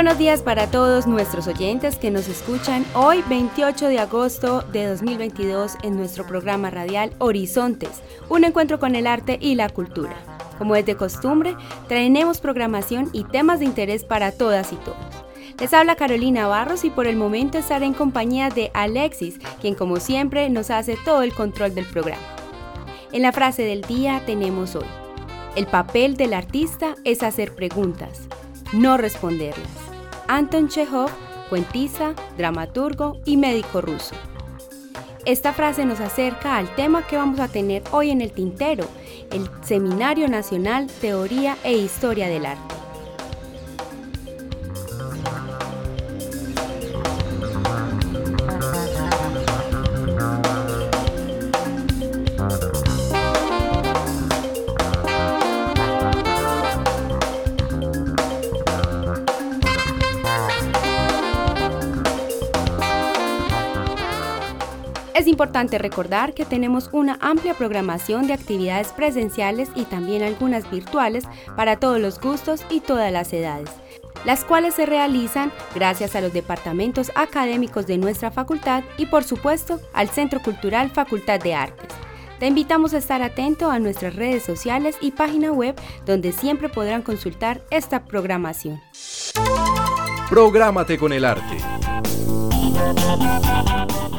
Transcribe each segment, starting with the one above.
Buenos días para todos nuestros oyentes que nos escuchan hoy 28 de agosto de 2022 en nuestro programa radial Horizontes, un encuentro con el arte y la cultura. Como es de costumbre, traeremos programación y temas de interés para todas y todos. Les habla Carolina Barros y por el momento estaré en compañía de Alexis, quien como siempre nos hace todo el control del programa. En la frase del día tenemos hoy, el papel del artista es hacer preguntas, no responderlas. Anton Chekhov, cuentista, dramaturgo y médico ruso. Esta frase nos acerca al tema que vamos a tener hoy en el tintero, el Seminario Nacional Teoría e Historia del Arte. Importante recordar que tenemos una amplia programación de actividades presenciales y también algunas virtuales para todos los gustos y todas las edades, las cuales se realizan gracias a los departamentos académicos de nuestra facultad y por supuesto al Centro Cultural Facultad de Artes. Te invitamos a estar atento a nuestras redes sociales y página web donde siempre podrán consultar esta programación. Prográmate con el arte.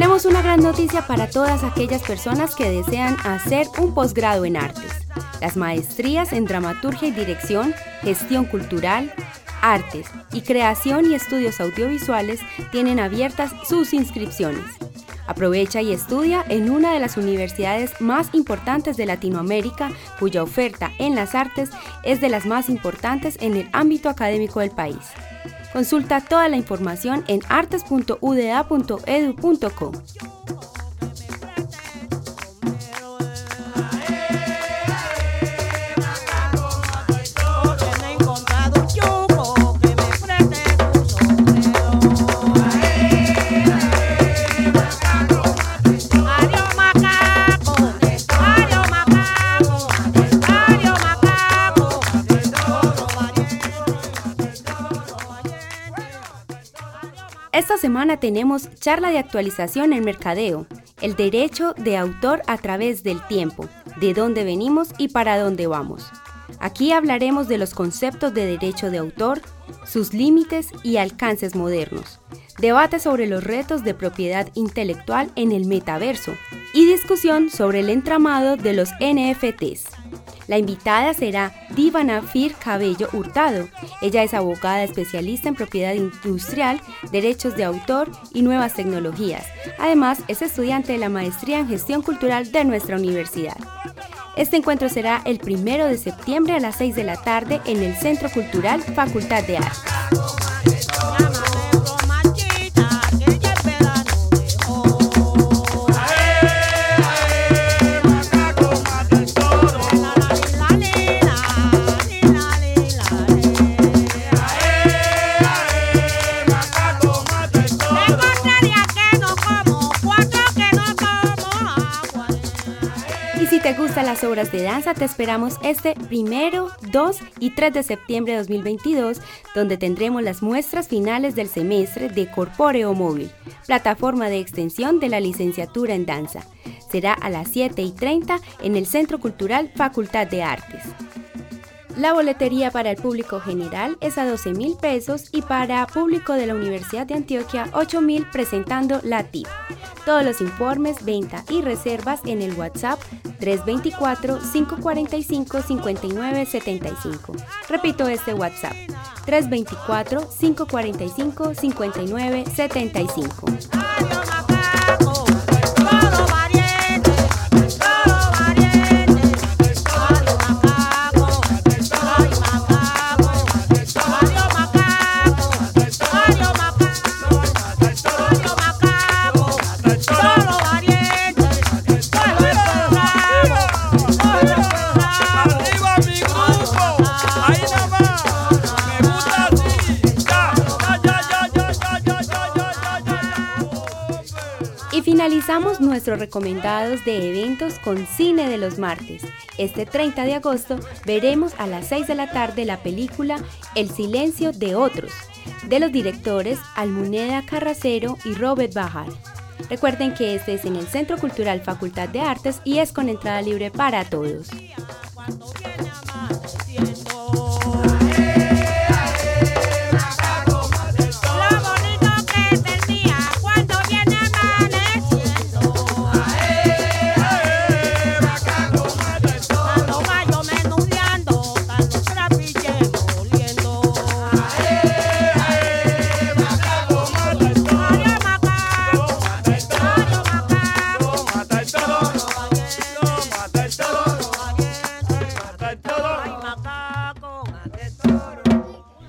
Tenemos una gran noticia para todas aquellas personas que desean hacer un posgrado en artes. Las maestrías en dramaturgia y dirección, gestión cultural, artes y creación y estudios audiovisuales tienen abiertas sus inscripciones. Aprovecha y estudia en una de las universidades más importantes de Latinoamérica, cuya oferta en las artes es de las más importantes en el ámbito académico del país. Consulta toda la información en artes.uda.edu.co. Esta semana tenemos charla de actualización en mercadeo, el derecho de autor a través del tiempo, de dónde venimos y para dónde vamos. Aquí hablaremos de los conceptos de derecho de autor, sus límites y alcances modernos, debate sobre los retos de propiedad intelectual en el metaverso y discusión sobre el entramado de los NFTs. La invitada será Divana Fir Cabello Hurtado. Ella es abogada especialista en propiedad industrial, derechos de autor y nuevas tecnologías. Además, es estudiante de la maestría en gestión cultural de nuestra universidad. Este encuentro será el primero de septiembre a las 6 de la tarde en el Centro Cultural Facultad de Artes. De danza, te esperamos este primero, 2 y 3 de septiembre de 2022, donde tendremos las muestras finales del semestre de Corpóreo Móvil, plataforma de extensión de la licenciatura en danza. Será a las 7 y 30 en el Centro Cultural Facultad de Artes. La boletería para el público general es a 12 mil pesos y para público de la Universidad de Antioquia 8 mil presentando la TIP. Todos los informes, venta y reservas en el WhatsApp 324-545-5975. Repito este WhatsApp 324-545-5975. Finalizamos nuestros recomendados de eventos con Cine de los Martes. Este 30 de agosto veremos a las 6 de la tarde la película El silencio de otros, de los directores Almuneda Carracero y Robert Bajar. Recuerden que este es en el Centro Cultural Facultad de Artes y es con entrada libre para todos.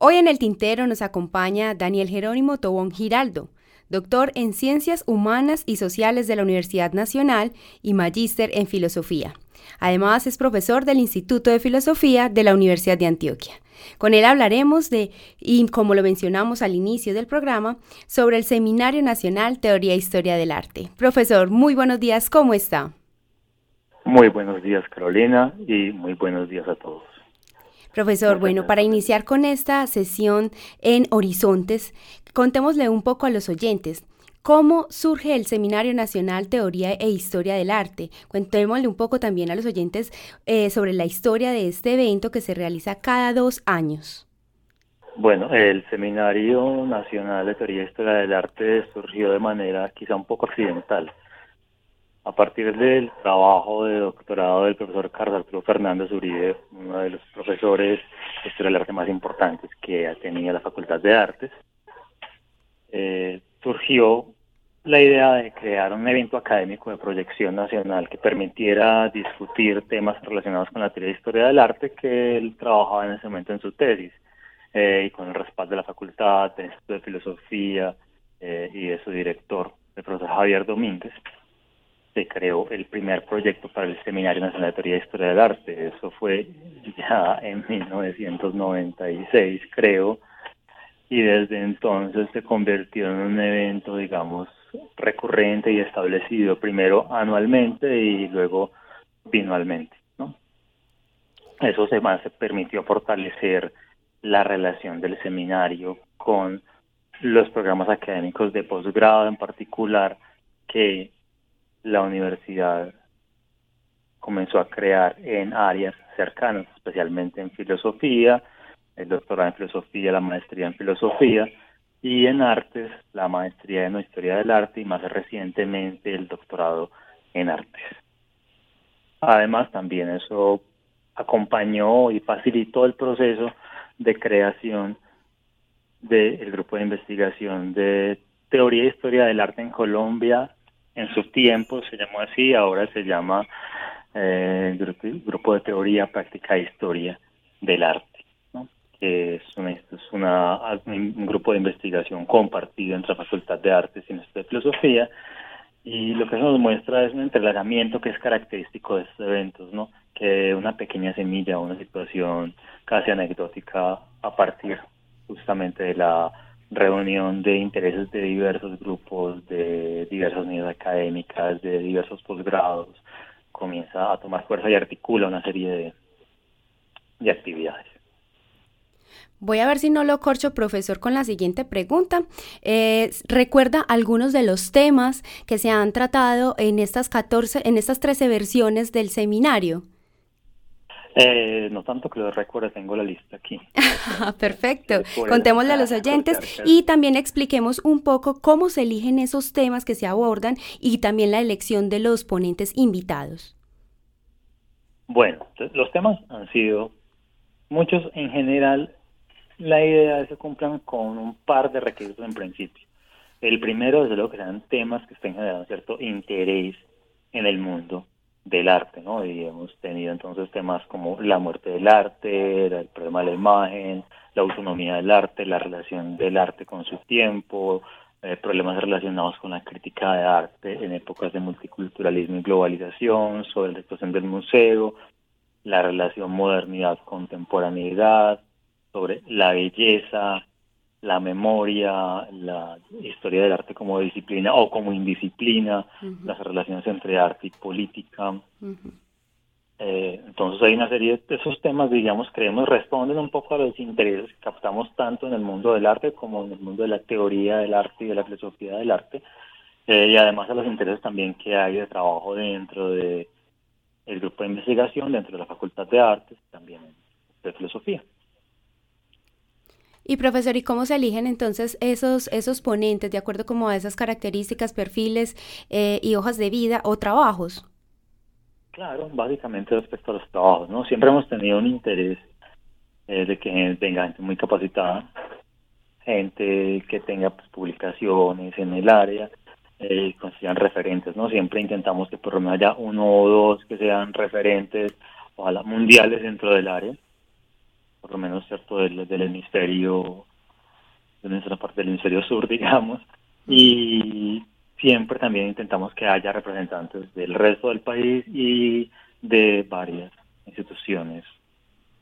Hoy en el tintero nos acompaña Daniel Jerónimo Tobón Giraldo, doctor en Ciencias Humanas y Sociales de la Universidad Nacional y magíster en Filosofía. Además es profesor del Instituto de Filosofía de la Universidad de Antioquia. Con él hablaremos de, y como lo mencionamos al inicio del programa, sobre el Seminario Nacional Teoría e Historia del Arte. Profesor, muy buenos días, ¿cómo está? Muy buenos días, Carolina, y muy buenos días a todos. Profesor, bueno, para iniciar con esta sesión en Horizontes, contémosle un poco a los oyentes. ¿Cómo surge el Seminario Nacional Teoría e Historia del Arte? Contémosle un poco también a los oyentes eh, sobre la historia de este evento que se realiza cada dos años. Bueno, el Seminario Nacional de Teoría e Historia del Arte surgió de manera quizá un poco accidental a partir del trabajo de doctorado del profesor Carlos Arturo Fernández Uribe, uno de los profesores de historia del arte más importantes que tenía la Facultad de Artes, eh, surgió la idea de crear un evento académico de proyección nacional que permitiera discutir temas relacionados con la teoría de historia del arte que él trabajaba en ese momento en su tesis eh, y con el respaldo de la facultad, de Filosofía eh, y de su director, el profesor Javier Domínguez se creó el primer proyecto para el Seminario Nacional de Teoría e Historia del Arte. Eso fue ya en 1996, creo, y desde entonces se convirtió en un evento, digamos, recurrente y establecido, primero anualmente y luego binualmente. Eso se permitió fortalecer la relación del seminario con los programas académicos de posgrado en particular que la universidad comenzó a crear en áreas cercanas, especialmente en filosofía, el doctorado en filosofía, la maestría en filosofía, y en artes, la maestría en historia del arte y más recientemente el doctorado en artes. Además, también eso acompañó y facilitó el proceso de creación del grupo de investigación de teoría e historia del arte en Colombia en su tiempo se llamó así, ahora se llama eh, grupo, de teoría, práctica e historia del arte, ¿no? que es, un grupo de investigación compartido entre la Facultad de Artes y Instituto de Filosofía, y lo que nos muestra es un entrelazamiento que es característico de estos eventos, ¿no? que una pequeña semilla, una situación casi anecdótica a partir justamente de la reunión de intereses de diversos grupos, de diversas unidades académicas, de diversos posgrados, comienza a tomar fuerza y articula una serie de, de actividades. Voy a ver si no lo corcho, profesor, con la siguiente pregunta. Eh, ¿Recuerda algunos de los temas que se han tratado en estas 14, en estas 13 versiones del seminario? Eh, no tanto que lo recuerde, tengo la lista aquí. Perfecto. Contémosle a los oyentes y también expliquemos un poco cómo se eligen esos temas que se abordan y también la elección de los ponentes invitados. Bueno, los temas han sido muchos en general. La idea es que cumplan con un par de requisitos en principio. El primero, desde luego, que sean temas que estén generando cierto interés en el mundo del arte, ¿no? Y hemos tenido entonces temas como la muerte del arte, el problema de la imagen, la autonomía del arte, la relación del arte con su tiempo, eh, problemas relacionados con la crítica de arte en épocas de multiculturalismo y globalización, sobre la situación del museo, la relación modernidad-contemporaneidad, sobre la belleza, la memoria, la historia del arte como disciplina o como indisciplina, las relaciones entre arte y política. Eh, entonces hay una serie de esos temas, digamos, creemos responden un poco a los intereses que captamos tanto en el mundo del arte como en el mundo de la teoría del arte y de la filosofía del arte, eh, y además a los intereses también que hay de trabajo dentro de el grupo de investigación, dentro de la Facultad de Artes, también de filosofía. Y profesor, ¿y cómo se eligen entonces esos, esos ponentes de acuerdo como a esas características, perfiles eh, y hojas de vida o trabajos? Claro, básicamente respecto a los trabajos, ¿no? Siempre hemos tenido un interés eh, de que venga gente muy capacitada, gente que tenga pues, publicaciones en el área, eh, sean referentes, ¿no? Siempre intentamos que por lo menos haya uno o dos que sean referentes, ojalá mundiales dentro del área por lo menos cierto del, del hemisferio de nuestra parte del hemisferio sur digamos y siempre también intentamos que haya representantes del resto del país y de varias instituciones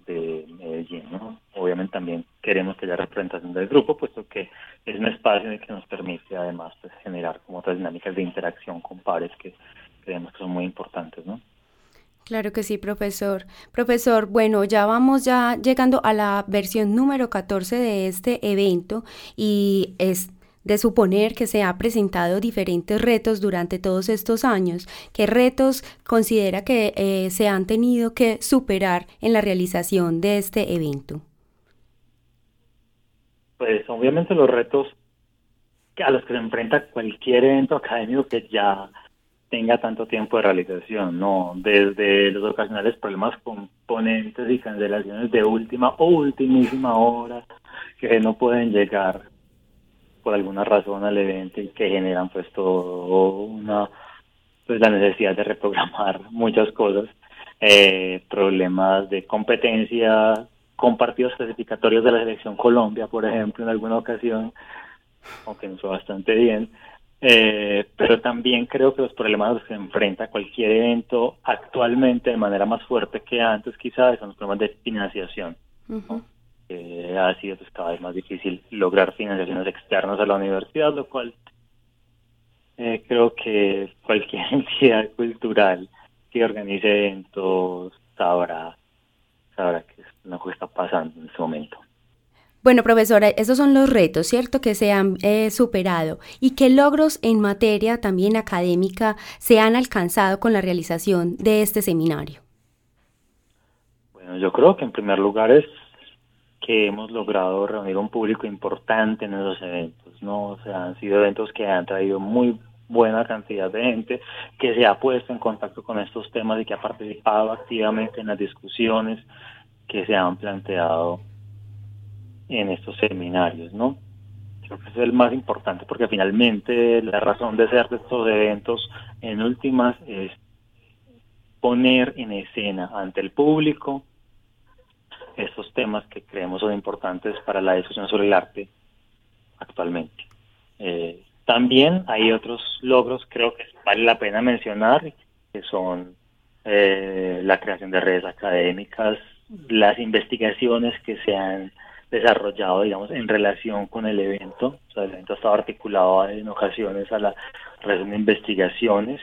de Medellín, ¿no? Obviamente también queremos que haya representación del grupo, puesto que es un espacio en el que nos permite además pues, generar como otras dinámicas de interacción con pares que creemos que son muy importantes, ¿no? Claro que sí, profesor. Profesor, bueno, ya vamos ya llegando a la versión número 14 de este evento y es de suponer que se han presentado diferentes retos durante todos estos años. ¿Qué retos considera que eh, se han tenido que superar en la realización de este evento? Pues obviamente los retos a los que se enfrenta cualquier evento académico que ya tenga tanto tiempo de realización, no, desde los ocasionales problemas componentes y cancelaciones de última o ultimísima hora que no pueden llegar por alguna razón al evento y que generan pues todo una pues la necesidad de reprogramar muchas cosas, eh, problemas de competencia compartidos clasificatorios de la selección Colombia, por ejemplo, en alguna ocasión, aunque no fue bastante bien, eh, pero también creo que los problemas a los que se enfrenta cualquier evento actualmente de manera más fuerte que antes quizás son los problemas de financiación. ha sido pues, cada vez más difícil lograr financiaciones externas a la universidad, lo cual eh, creo que cualquier entidad cultural que organice eventos sabrá, sabrá que es lo que está pasando en este momento. Bueno, profesora, esos son los retos, ¿cierto?, que se han eh, superado y qué logros en materia también académica se han alcanzado con la realización de este seminario. Bueno, yo creo que en primer lugar es que hemos logrado reunir un público importante en esos eventos, ¿no? O sea, han sido eventos que han traído muy buena cantidad de gente que se ha puesto en contacto con estos temas y que ha participado activamente en las discusiones que se han planteado en estos seminarios, ¿no? Creo que es el más importante porque finalmente la razón de ser de estos eventos en últimas es poner en escena ante el público estos temas que creemos son importantes para la discusión sobre el arte actualmente. Eh, también hay otros logros, creo que vale la pena mencionar, que son eh, la creación de redes académicas, las investigaciones que se han desarrollado, digamos, en relación con el evento. O sea, el evento ha estado articulado en ocasiones a la relación de investigaciones,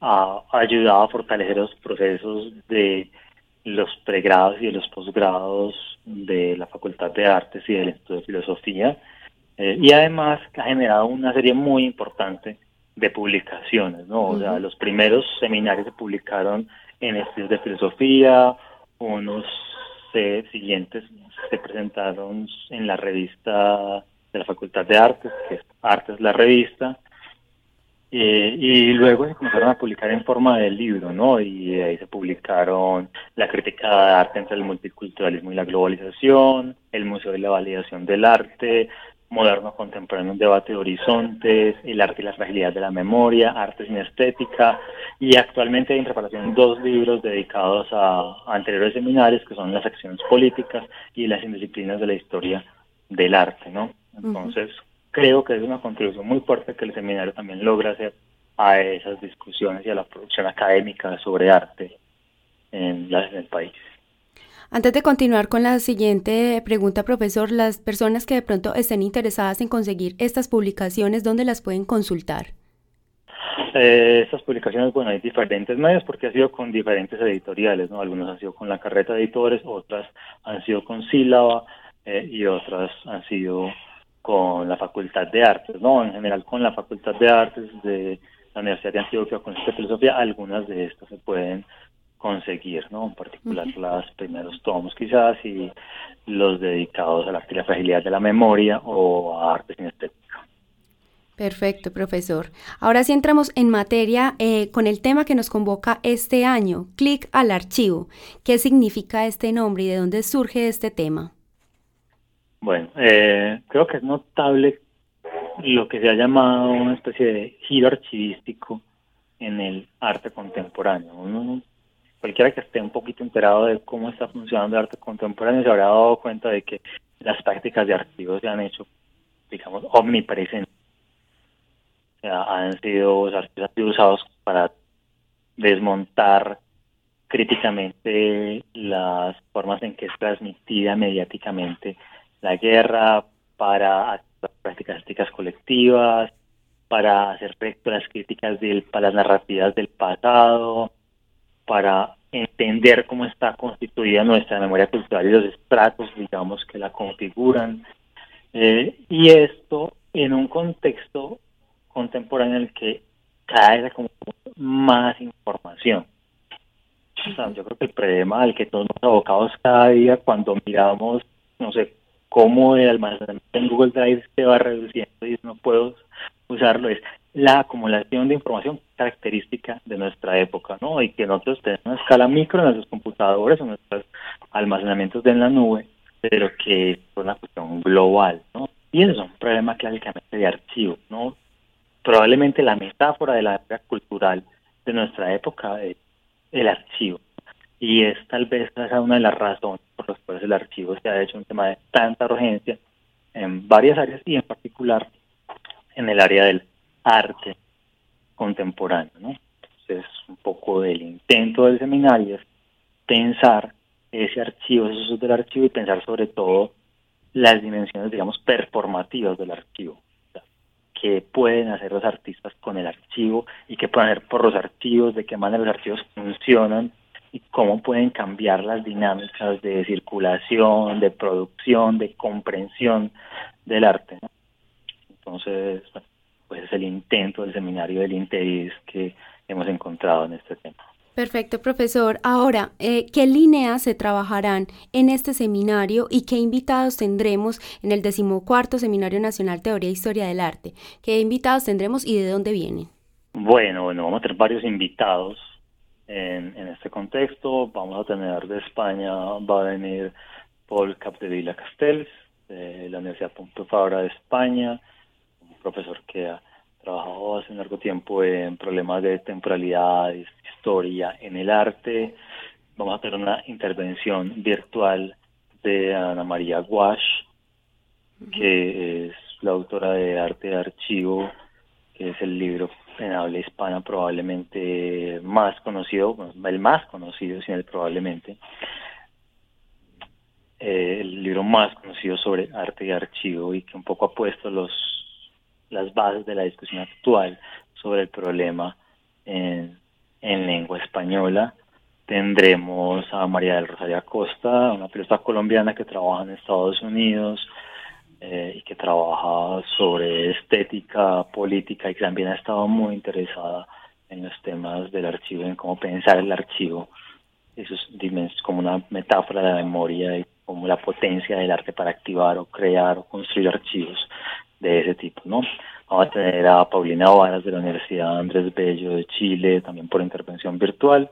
ha ayudado a fortalecer los procesos de los pregrados y de los posgrados de la Facultad de Artes y del Instituto de Filosofía, eh, y además ha generado una serie muy importante de publicaciones, ¿no? O sea, los primeros seminarios se publicaron en estudios de filosofía, unos siguientes se presentaron en la revista de la Facultad de Artes, que es Artes la revista, eh, y luego se comenzaron a publicar en forma de libro, ¿no? Y ahí se publicaron La crítica de arte entre el multiculturalismo y la globalización, El Museo de la Validación del Arte, Moderno Contemporáneo, un debate de horizontes, El arte y la fragilidad de la memoria, Arte sin estética, y actualmente hay en preparación dos libros dedicados a, anteriores seminarios, que son las acciones políticas y las indisciplinas de la historia del arte, ¿no? Entonces, creo que es una contribución muy fuerte que el seminario también logra hacer a esas discusiones y a la producción académica sobre arte en, en el país. Antes de continuar con la siguiente pregunta, profesor, las personas que de pronto estén interesadas en conseguir estas publicaciones, ¿dónde las pueden consultar? Eh, estas publicaciones, bueno, hay diferentes medios porque ha sido con diferentes editoriales, ¿no? Algunos han sido con la carreta de editores, otras han sido con sílaba eh, y otras han sido con la Facultad de Artes, ¿no? En general con la Facultad de Artes de la Universidad de Antioquia con esta filosofía, algunas de estas se pueden conseguir, ¿no? En particular los primeros tomos quizás y los dedicados a la, la fragilidad de la memoria o a arte sin estética. Perfecto, profesor. Ahora sí entramos en materia eh, con el tema que nos convoca este año, clic al archivo. ¿Qué significa este nombre y de dónde surge este tema? Bueno, eh, creo que es notable lo que se ha llamado una especie de giro archivístico en el arte contemporáneo. Uno, cualquiera que esté un poquito enterado de cómo está funcionando el arte contemporáneo se habrá dado cuenta de que las prácticas de archivo se han hecho, digamos, omnipresentes. O sea, han sido, sido usados para desmontar críticamente las formas en que es transmitida mediáticamente la guerra, para prácticas colectivas, para hacer las críticas del, para las narrativas del pasado, para entender cómo está constituida nuestra memoria cultural y los estratos, digamos, que la configuran. Eh, y esto en un contexto contemporáneo en el que cada vez hay más información. yo creo que el problema al que todos nos abocamos cada día cuando miramos, no sé, cómo el almacenamiento en Google Drive se va reduciendo y no puedo usarlo es la acumulación de información característica de nuestra época, ¿no? Y que nosotros tenemos una escala micro en nuestros computadores o nuestros almacenamientos de en la nube, pero que es una cuestión global, ¿no? Y eso es un problema clásicamente de archivo, ¿no? Probablemente la metáfora de la época cultural de nuestra época es el archivo, y es tal vez esa una de las razones por las cuales el archivo se ha hecho un tema de tanta urgencia en varias áreas y en particular en el área del arte contemporáneo. ¿no? Entonces, un poco del intento del seminario es pensar ese archivo, esos usos del archivo y pensar sobre todo las dimensiones, digamos, performativas del archivo. qué pueden hacer los artistas con el archivo y qué pueden hacer por los archivos, de qué manera los archivos funcionan y cómo pueden cambiar las dinámicas de circulación, de producción, de comprensión del arte. Entonces, es el intento del seminario del interés que hemos encontrado en este tema. Perfecto, profesor. Ahora, eh, ¿qué líneas se trabajarán en este seminario y qué invitados tendremos en el decimocuarto Seminario Nacional Teoría e Historia del Arte? ¿Qué invitados tendremos y de dónde vienen? Bueno, bueno, vamos a tener varios invitados en, en este contexto. Vamos a tener de España, va a venir Paul Capdevila Castells, de la Universidad Pompeu Fabra de España, un profesor que ha trabajado hace un largo tiempo en problemas de temporalidad, historia en el arte. Vamos a tener una intervención virtual de Ana María Guash, que es la autora de Arte de Archivo, que es el libro en habla hispana probablemente más conocido, el más conocido, sin el probablemente, eh, el libro más conocido sobre arte y archivo y que un poco ha puesto los las bases de la discusión actual sobre el problema en, en lengua española. Tendremos a María del Rosario Acosta, una periodista colombiana que trabaja en Estados Unidos, eh, y que trabaja sobre estética política y que también ha estado muy interesada en los temas del archivo, en cómo pensar el archivo. Eso es como una metáfora de la memoria y como la potencia del arte para activar o crear o construir archivos de ese tipo, ¿no? Vamos a tener a Paulina Varas de la Universidad Andrés Bello de Chile, también por intervención virtual,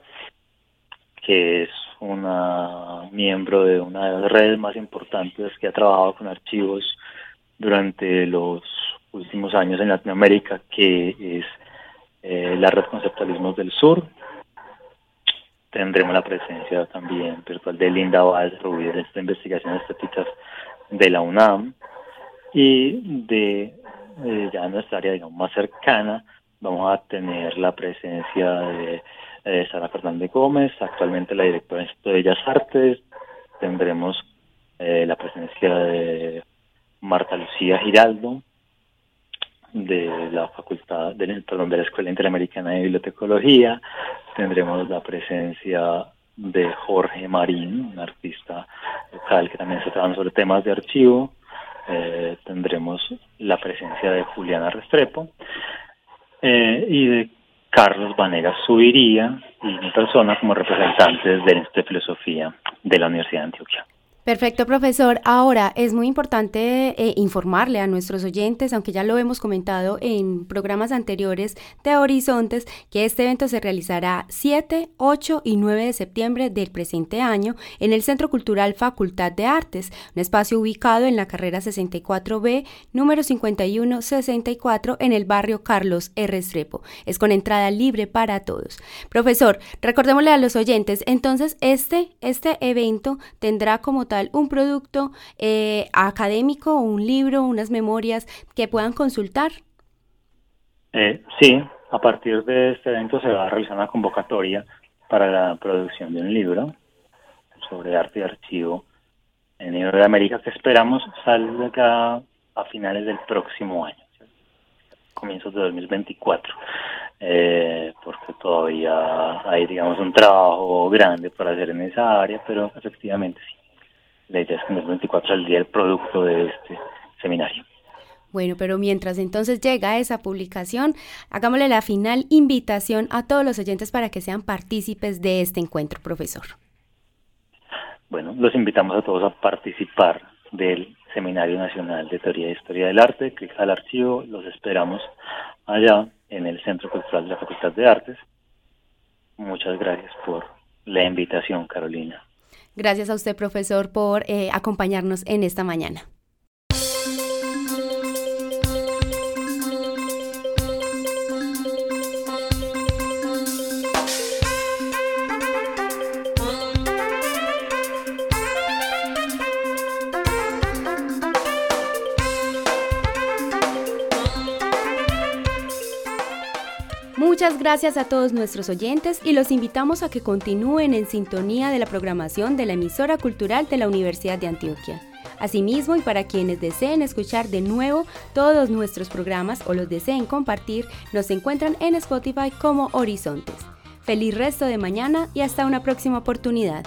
que es una miembro de una de las redes más importantes que ha trabajado con archivos durante los últimos años en Latinoamérica, que es eh, la red Conceptualismos del Sur. Tendremos la presencia también virtual de Linda Valls, de esta investigación estéticas de la UNAM y de eh, ya nuestra área digamos, más cercana vamos a tener la presencia de eh, Sara Fernández Gómez, actualmente la directora del Instituto de Bellas Artes, tendremos eh, la presencia de Marta Lucía Giraldo, de la Facultad, de, perdón, de la Escuela Interamericana de Bibliotecología, tendremos la presencia de Jorge Marín, un artista local que también está trabajando sobre temas de archivo, eh, tendremos la presencia de Juliana Restrepo eh, y de Carlos Vanegas Subiría y mi persona como representantes del Instituto de Filosofía de la Universidad de Antioquia. Perfecto, profesor. Ahora, es muy importante eh, informarle a nuestros oyentes, aunque ya lo hemos comentado en programas anteriores de Horizontes, que este evento se realizará 7, 8 y 9 de septiembre del presente año en el Centro Cultural Facultad de Artes, un espacio ubicado en la carrera 64B, número 5164, en el barrio Carlos R. Estrepo. Es con entrada libre para todos. Profesor, recordémosle a los oyentes, entonces este, este evento tendrá como un producto eh, académico, un libro, unas memorias que puedan consultar? Eh, sí, a partir de este evento se va a realizar una convocatoria para la producción de un libro sobre arte y archivo en el de América que esperamos salga a finales del próximo año, comienzos de 2024, eh, porque todavía hay, digamos, un trabajo grande para hacer en esa área, pero efectivamente sí la idea es que en el 24 el día el producto de este seminario. Bueno, pero mientras entonces llega esa publicación, hagámosle la final invitación a todos los oyentes para que sean partícipes de este encuentro, profesor. Bueno, los invitamos a todos a participar del Seminario Nacional de Teoría e Historia del Arte, clic al archivo, los esperamos allá en el Centro Cultural de la Facultad de Artes. Muchas gracias por la invitación, Carolina. Gracias a usted, profesor, por eh, acompañarnos en esta mañana. Muchas gracias a todos nuestros oyentes y los invitamos a que continúen en sintonía de la programación de la emisora cultural de la Universidad de Antioquia. Asimismo, y para quienes deseen escuchar de nuevo todos nuestros programas o los deseen compartir, nos encuentran en Spotify como Horizontes. Feliz resto de mañana y hasta una próxima oportunidad.